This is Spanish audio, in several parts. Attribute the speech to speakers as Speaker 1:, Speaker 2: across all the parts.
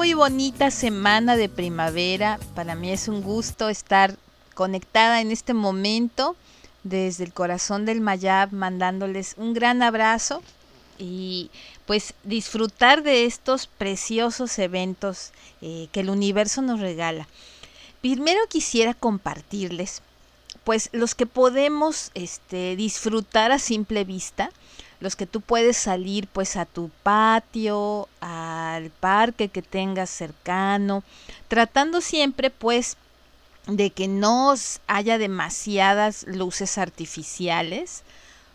Speaker 1: muy bonita semana de primavera. Para mí es un gusto estar conectada en este momento desde el corazón del Mayab, mandándoles un gran abrazo y pues disfrutar de estos preciosos eventos eh, que el universo nos regala. Primero quisiera compartirles pues los que podemos este, disfrutar a simple vista, los que tú puedes salir pues a tu patio, al parque que tengas cercano, tratando siempre pues de que no haya demasiadas luces artificiales,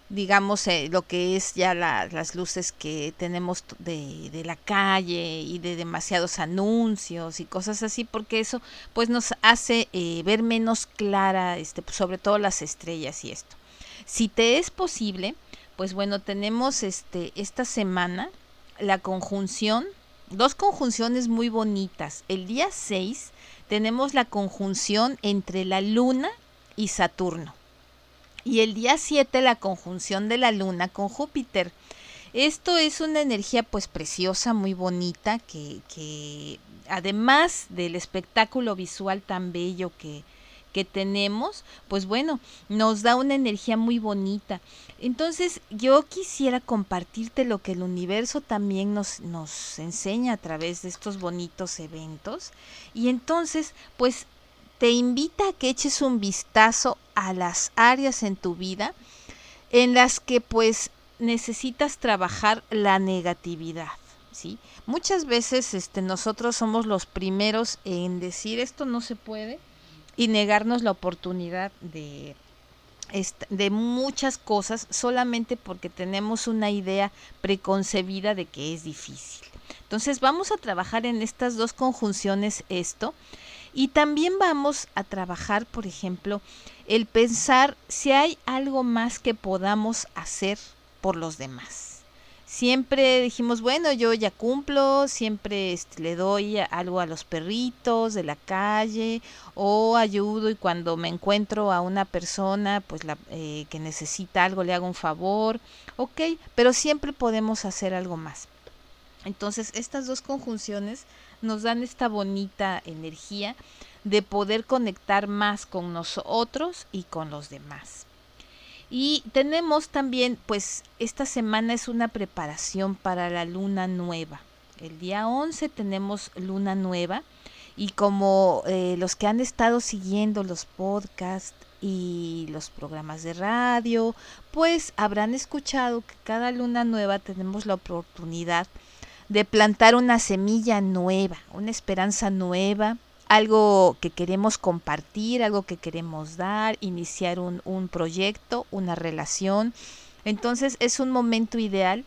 Speaker 1: digamos eh, lo que es ya las luces que tenemos de, de, la calle y de demasiados anuncios y cosas así porque eso pues nos hace eh, ver menos clara este sobre todo las estrellas y esto. Si te es posible pues bueno, tenemos este esta semana la conjunción, dos conjunciones muy bonitas. El día 6 tenemos la conjunción entre la Luna y Saturno. Y el día 7 la conjunción de la Luna con Júpiter. Esto es una energía pues preciosa, muy bonita, que, que además del espectáculo visual tan bello que, que tenemos, pues bueno, nos da una energía muy bonita. Entonces yo quisiera compartirte lo que el universo también nos, nos enseña a través de estos bonitos eventos. Y entonces, pues te invita a que eches un vistazo a las áreas en tu vida en las que pues necesitas trabajar la negatividad. ¿Sí? Muchas veces este, nosotros somos los primeros en decir esto no se puede, y negarnos la oportunidad de, de muchas cosas solamente porque tenemos una idea preconcebida de que es difícil. Entonces vamos a trabajar en estas dos conjunciones esto y también vamos a trabajar, por ejemplo, el pensar si hay algo más que podamos hacer por los demás siempre dijimos, bueno, yo ya cumplo, siempre este, le doy algo a los perritos de la calle o ayudo y cuando me encuentro a una persona pues la, eh, que necesita algo le hago un favor, ok, pero siempre podemos hacer algo más. Entonces estas dos conjunciones nos dan esta bonita energía de poder conectar más con nosotros y con los demás. Y tenemos también, pues esta semana es una preparación para la luna nueva. El día 11 tenemos luna nueva y como eh, los que han estado siguiendo los podcasts y los programas de radio, pues habrán escuchado que cada luna nueva tenemos la oportunidad de plantar una semilla nueva, una esperanza nueva, algo que queremos compartir, algo que queremos dar, iniciar un, un proyecto, una relación. Entonces es un momento ideal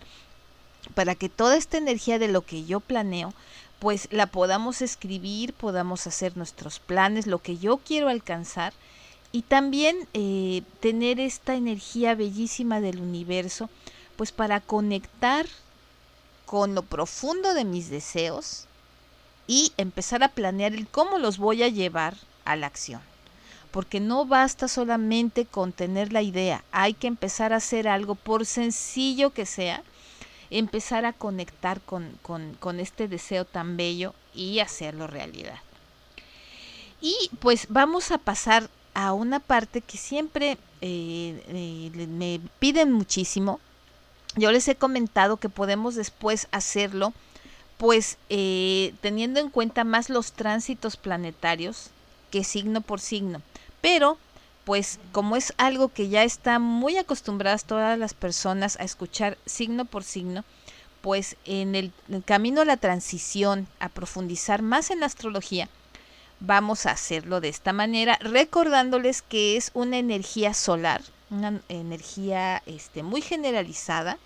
Speaker 1: para que toda esta energía de lo que yo planeo, pues la podamos escribir, podamos hacer nuestros planes, lo que yo quiero alcanzar y también eh, tener esta energía bellísima del universo, pues para conectar con lo profundo de mis deseos, y empezar a planear el cómo los voy a llevar a la acción. Porque no basta solamente con tener la idea, hay que empezar a hacer algo, por sencillo que sea, empezar a conectar con, con, este deseo tan bello y hacerlo realidad. Y pues vamos a pasar a una parte que siempre eh, eh, me piden muchísimo. Yo les he comentado que podemos después hacerlo pues eh, teniendo en cuenta más los tránsitos planetarios que signo por signo. Pero, pues como es algo que ya están muy acostumbradas todas las personas a escuchar signo por signo, pues en el, camino a la transición, a profundizar más en la astrología, vamos a hacerlo de esta manera, recordándoles que es una energía solar, una energía este, muy generalizada,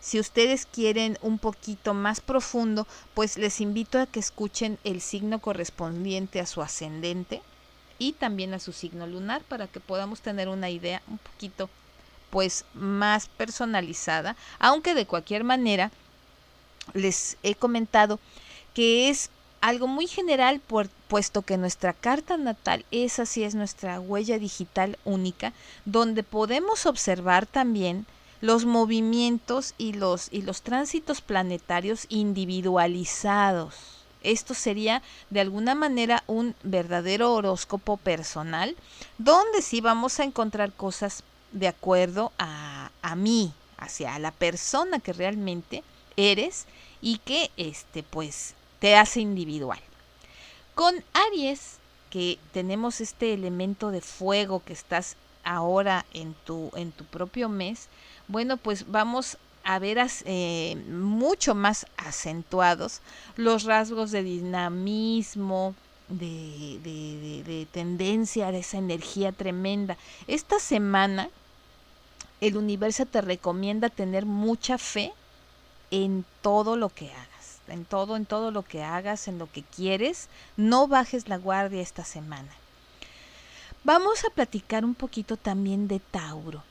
Speaker 1: Si ustedes quieren un poquito más profundo, pues les invito a que escuchen el signo correspondiente a su ascendente y también a su signo lunar para que podamos tener una idea un poquito pues más personalizada, aunque de cualquier manera les he comentado que es algo muy general puesto que nuestra carta natal es así es nuestra huella digital única donde podemos observar también los movimientos y los, y los tránsitos planetarios individualizados. Esto sería de alguna manera un verdadero horóscopo personal, donde sí vamos a encontrar cosas de acuerdo a, a mí, hacia la persona que realmente eres y que este pues te hace individual. Con Aries, que tenemos este elemento de fuego que estás ahora en tu, en tu propio mes, bueno, pues vamos a ver eh, mucho más acentuados los rasgos de dinamismo, de, de, de, tendencia, de esa energía tremenda. Esta semana el universo te recomienda tener mucha fe en todo lo que hagas, en todo, en todo lo que hagas, en lo que quieres. No bajes la guardia esta semana. Vamos a platicar un poquito también de Tauro.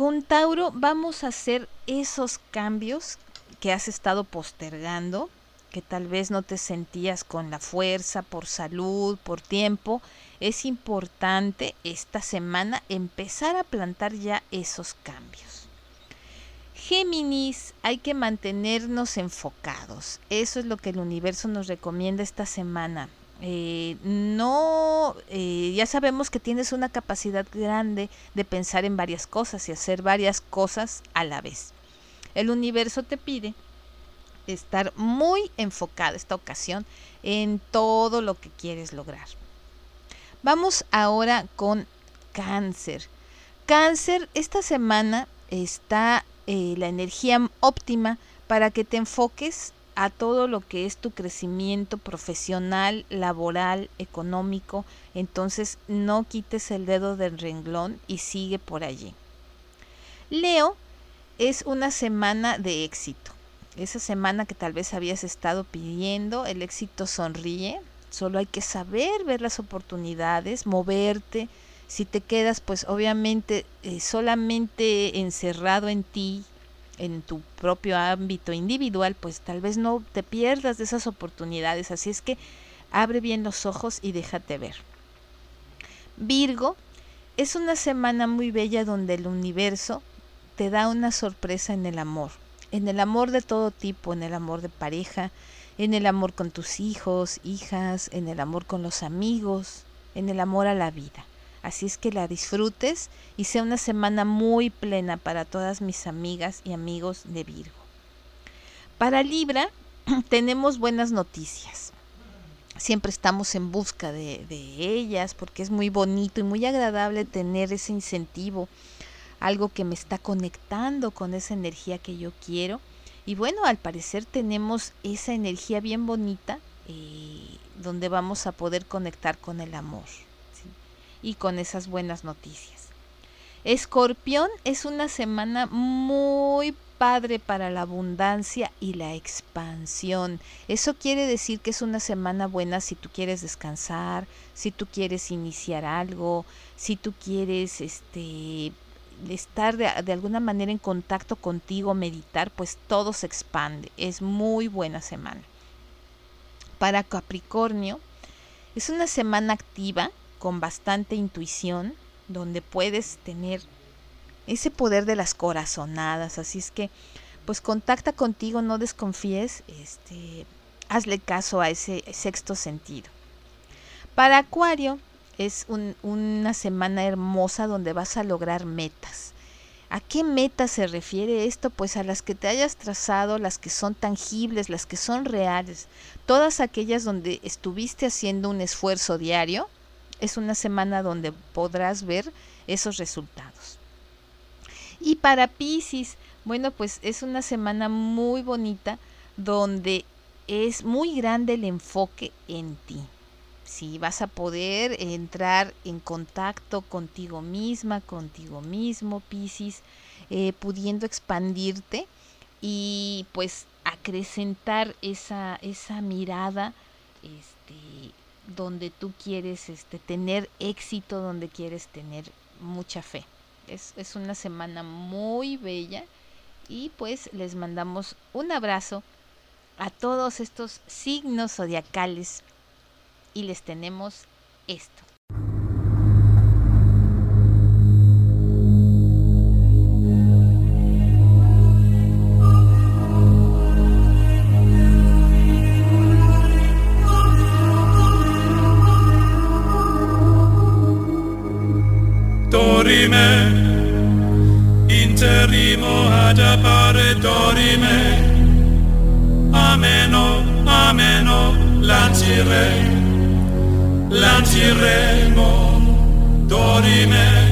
Speaker 1: Con Tauro vamos a hacer esos cambios que has estado postergando, que tal vez no te sentías con la fuerza, por salud, por tiempo. Es importante esta semana empezar a plantar ya esos cambios. Géminis, hay que mantenernos enfocados. Eso es lo que el universo nos recomienda esta semana. Eh, no, eh, ya sabemos que tienes una capacidad grande de pensar en varias cosas y hacer varias cosas a la vez. El universo te pide estar muy enfocado esta ocasión en todo lo que quieres lograr. Vamos ahora con cáncer. Cáncer, esta semana está eh, la energía óptima para que te enfoques a todo lo que es tu crecimiento profesional, laboral, económico. Entonces no quites el dedo del renglón y sigue por allí. Leo es una semana de éxito. Esa semana que tal vez habías estado pidiendo, el éxito sonríe. Solo hay que saber ver las oportunidades, moverte. Si te quedas, pues obviamente eh, solamente encerrado en ti, en tu propio ámbito individual, pues tal vez no te pierdas de esas oportunidades. Así es que abre bien los ojos y déjate ver. Virgo, es una semana muy bella donde el universo te da una sorpresa en el amor, en el amor de todo tipo, en el amor de pareja, en el amor con tus hijos, hijas, en el amor con los amigos, en el amor a la vida. Así es que la disfrutes y sea una semana muy plena para todas mis amigas y amigos de Virgo. Para Libra tenemos buenas noticias. Siempre estamos en busca de, ellas porque es muy bonito y muy agradable tener ese incentivo, algo que me está conectando con esa energía que yo quiero. Y bueno, al parecer tenemos esa energía bien bonita eh, donde vamos a poder conectar con el amor y con esas buenas noticias. Escorpión es una semana muy padre para la abundancia y la expansión. Eso quiere decir que es una semana buena si tú quieres descansar, si tú quieres iniciar algo, si tú quieres este estar de, de, alguna manera en contacto contigo, meditar, pues todo se expande. Es muy buena semana. Para Capricornio, es una semana activa con bastante intuición, donde puedes tener ese poder de las corazonadas. Así es que, pues contacta contigo, no desconfíes, este, hazle caso a ese sexto sentido. Para Acuario es una semana hermosa donde vas a lograr metas. ¿A qué metas se refiere esto? Pues a las que te hayas trazado, las que son tangibles, las que son reales, todas aquellas donde estuviste haciendo un esfuerzo diario, es una semana donde podrás ver esos resultados. Y para Pisces, bueno, pues es una semana muy bonita donde es muy grande el enfoque en ti. Si vas a poder entrar en contacto contigo misma, contigo mismo, Pisces, eh, pudiendo expandirte y pues acrecentar esa, esa mirada este, donde tú quieres este, tener éxito, donde quieres tener mucha fe. Es, es una semana muy bella y pues les mandamos un abrazo a todos estos signos zodiacales y les tenemos esto.
Speaker 2: Lancire, lanciremo, dorime,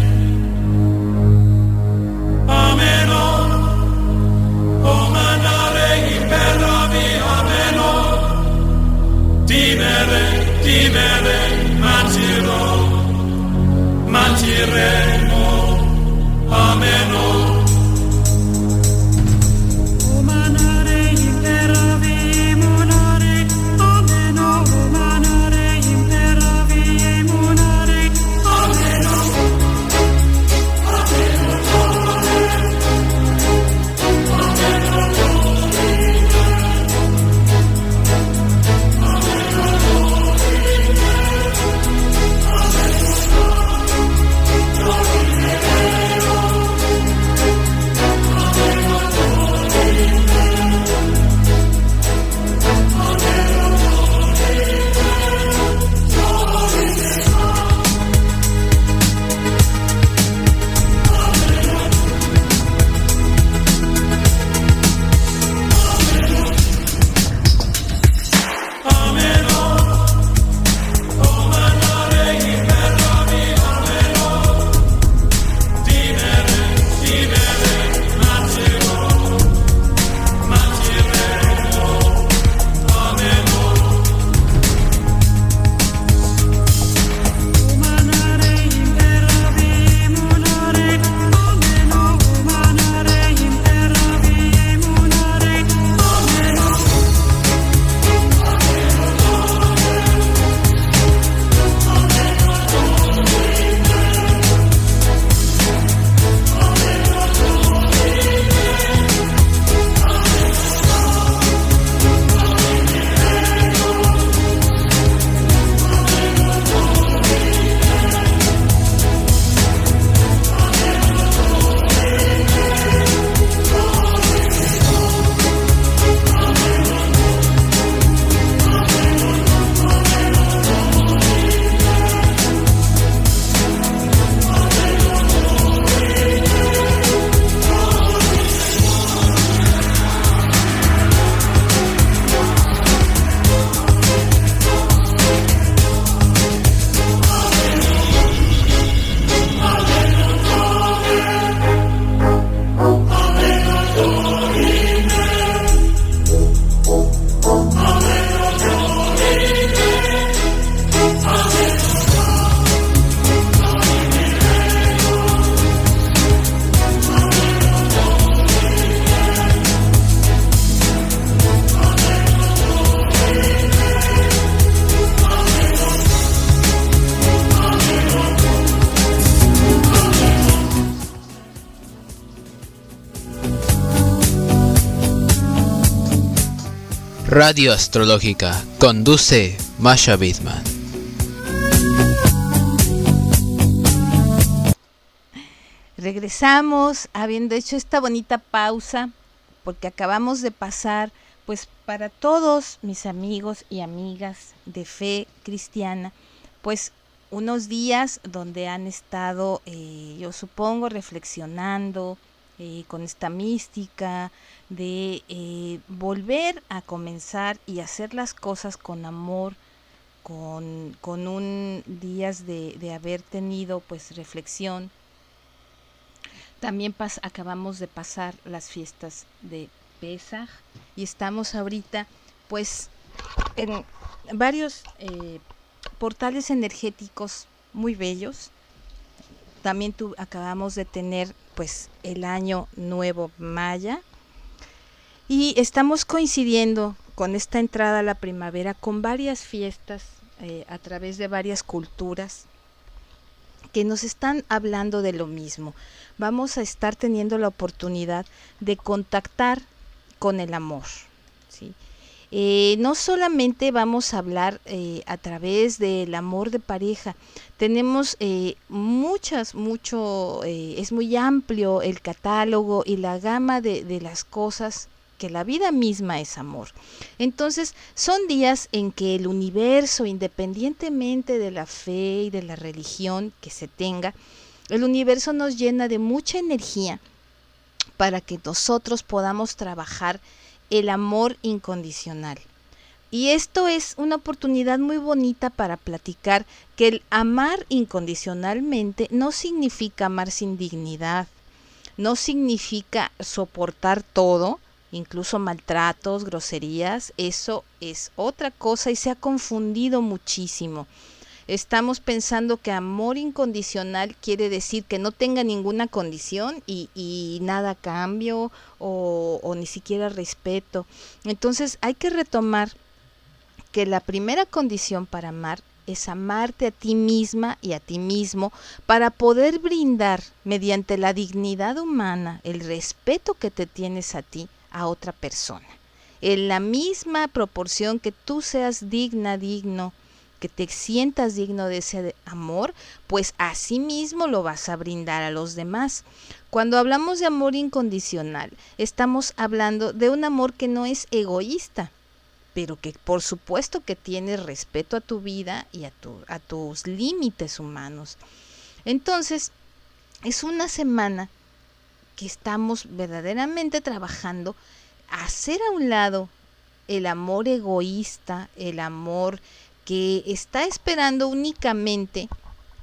Speaker 3: Radio Astrológica. Conduce Masha Bidman.
Speaker 1: Regresamos habiendo hecho esta bonita pausa porque acabamos de pasar pues para todos mis amigos y amigas de fe cristiana pues unos días donde han estado eh, yo supongo reflexionando eh, con esta mística de eh, volver a comenzar y hacer las cosas con amor con, con un días de, de haber tenido pues reflexión también pas- acabamos de pasar las fiestas de Pesaj y estamos ahorita pues en varios eh, portales energéticos muy bellos. También tu- acabamos de tener pues el año nuevo maya Y estamos coincidiendo con esta entrada a la primavera con varias fiestas eh, a través de varias culturas que nos están hablando de lo mismo. Vamos a estar teniendo la oportunidad de contactar con el amor. Eh, no solamente vamos a hablar eh, a través del amor de pareja, tenemos eh, muchas, mucho, eh, es muy amplio el catálogo y la gama de las cosas que la vida misma es amor. Entonces, son días en que el universo, independientemente de la fe y de la religión que se tenga, el universo nos llena de mucha energía para que nosotros podamos trabajar el amor incondicional. Y esto es una oportunidad muy bonita para platicar que el amar incondicionalmente no significa amar sin dignidad, no significa soportar todo, incluso maltratos, groserías, eso es otra cosa y se ha confundido muchísimo. Estamos pensando que amor incondicional quiere decir que no tenga ninguna condición y, nada cambio o, o ni siquiera respeto. Entonces hay que retomar que la primera condición para amar es amarte a ti misma y a ti mismo para poder brindar mediante la dignidad humana el respeto que te tienes a ti a otra persona. En la misma proporción que tú seas digna, digno, que te sientas digno de ese amor, pues así mismo lo vas a brindar a los demás. Cuando hablamos de amor incondicional, estamos hablando de un amor que no es egoísta, pero que por supuesto que tiene respeto a tu vida y a, a tus límites humanos. Entonces, es una semana que estamos verdaderamente trabajando hacer a un lado el amor egoísta, el amor que está esperando únicamente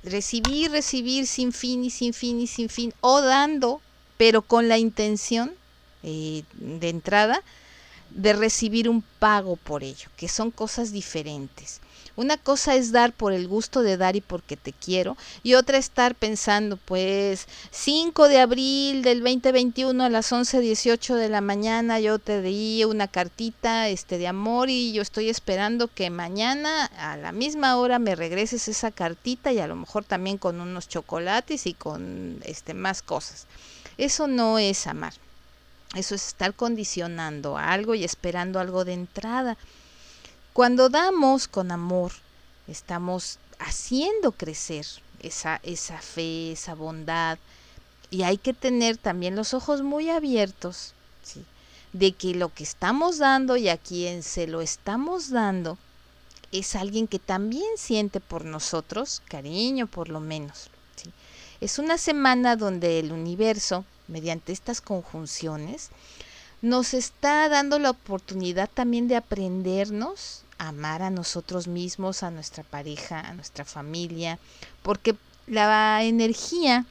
Speaker 1: recibir, recibir sin fin y sin fin y sin fin, o dando, pero con la intención eh, de entrada de recibir un pago por ello, que son cosas diferentes. Una cosa es dar por el gusto de dar y porque te quiero, y otra estar pensando, pues, 5 de abril del 2021 a las 11:18 de la mañana yo te di una cartita este de amor y yo estoy esperando que mañana a la misma hora me regreses esa cartita y a lo mejor también con unos chocolates y con este más cosas. Eso no es amar. Eso es estar condicionando algo y esperando algo de entrada. Cuando damos con amor, estamos haciendo crecer esa, esa fe, esa bondad. Y hay que tener también los ojos muy abiertos, de que lo que estamos dando y a quien se lo estamos dando es alguien que también siente por nosotros cariño, por lo menos. Es una semana donde el universo, mediante estas conjunciones, nos está dando la oportunidad también de aprendernos amar a nosotros mismos, a nuestra pareja, a nuestra familia, porque la energía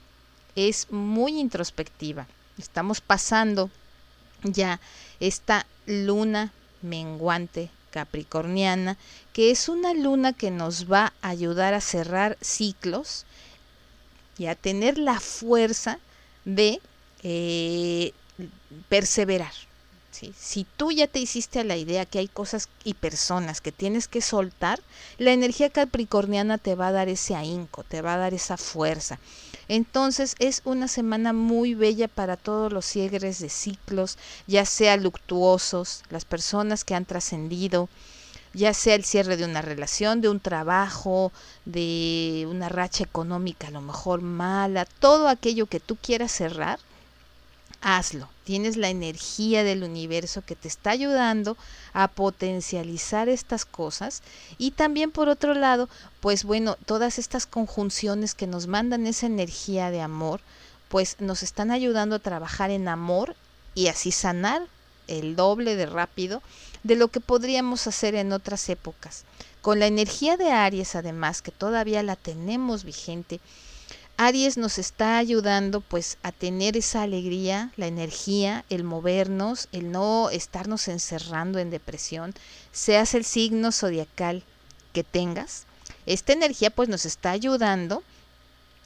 Speaker 1: es muy introspectiva. Estamos pasando ya esta luna menguante capricorniana, que es una luna que nos va a ayudar a cerrar ciclos y a tener la fuerza de eh, perseverar. Si tú ya te hiciste a la idea que hay cosas y personas que tienes que soltar, la energía capricorniana te va a dar ese ahínco, te va a dar esa fuerza. Entonces es una semana muy bella para todos los ciegres de ciclos, ya sea luctuosos, las personas que han trascendido, ya sea el cierre de una relación, de un trabajo, de una racha económica a lo mejor mala, todo aquello que tú quieras cerrar, hazlo. Tienes la energía del universo que te está ayudando a potencializar estas cosas. Y también por otro lado, pues bueno, todas estas conjunciones que nos mandan esa energía de amor, pues nos están ayudando a trabajar en amor y así sanar el doble de rápido de lo que podríamos hacer en otras épocas. Con la energía de Aries, además, que todavía la tenemos vigente, Aries nos está ayudando pues a tener esa alegría, la energía, el movernos, el no estarnos encerrando en depresión, seas el signo zodiacal que tengas. Esta energía pues nos está ayudando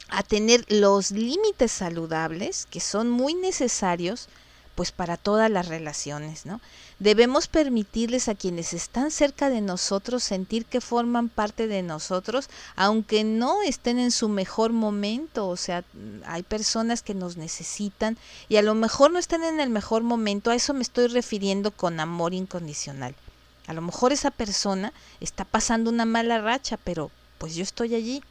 Speaker 1: a tener los límites saludables que son muy necesarios pues para todas las relaciones, ¿no? Debemos permitirles a quienes están cerca de nosotros sentir que forman parte de nosotros, aunque no estén en su mejor momento, o sea, hay personas que nos necesitan y a lo mejor no están en el mejor momento, a eso me estoy refiriendo con amor incondicional. A lo mejor esa persona está pasando una mala racha, pero pues yo estoy allí,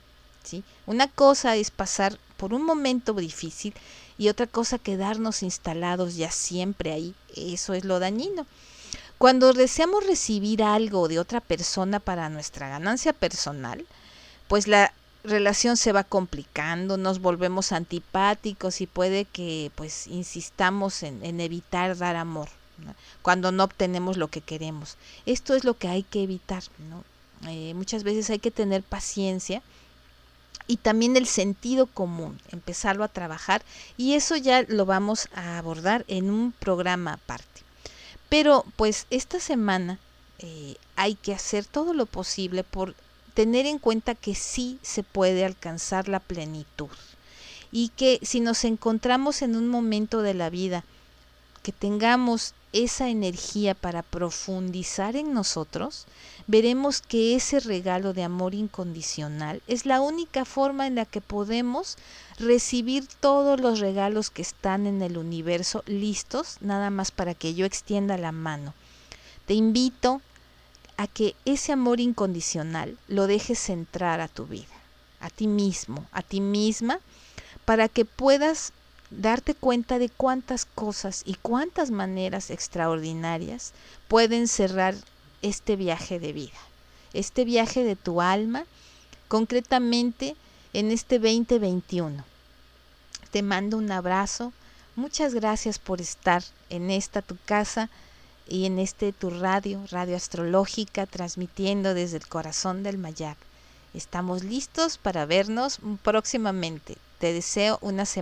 Speaker 1: ¿sí? Una cosa es pasar por un momento difícil y otra cosa quedarnos instalados ya siempre ahí. Eso es lo dañino. Cuando deseamos recibir algo de otra persona para nuestra ganancia personal, pues la relación se va complicando, nos volvemos antipáticos y puede que pues insistamos en, evitar dar amor cuando no obtenemos lo que queremos. Esto es lo que hay que evitar. ¿no? Eh, muchas veces hay que tener paciencia y también el sentido común, empezarlo a trabajar y eso ya lo vamos a abordar en un programa aparte. Pero pues esta semana eh, hay que hacer todo lo posible por tener en cuenta que sí se puede alcanzar la plenitud y que si nos encontramos en un momento de la vida que tengamos esa energía para profundizar en nosotros, veremos que ese regalo de amor incondicional es la única forma en la que podemos recibir todos los regalos que están en el universo listos, nada más para que yo extienda la mano. Te invito a que ese amor incondicional lo dejes entrar a tu vida, a ti mismo, a ti misma, para que puedas darte cuenta de cuántas cosas y cuántas maneras extraordinarias pueden cerrar este viaje de vida, este viaje de tu alma, concretamente en este 2021. Te mando un abrazo, muchas gracias por estar en esta tu casa y en este tu radio, radio astrológica, transmitiendo desde el corazón del Mayab. Estamos listos para vernos próximamente. Te deseo una semana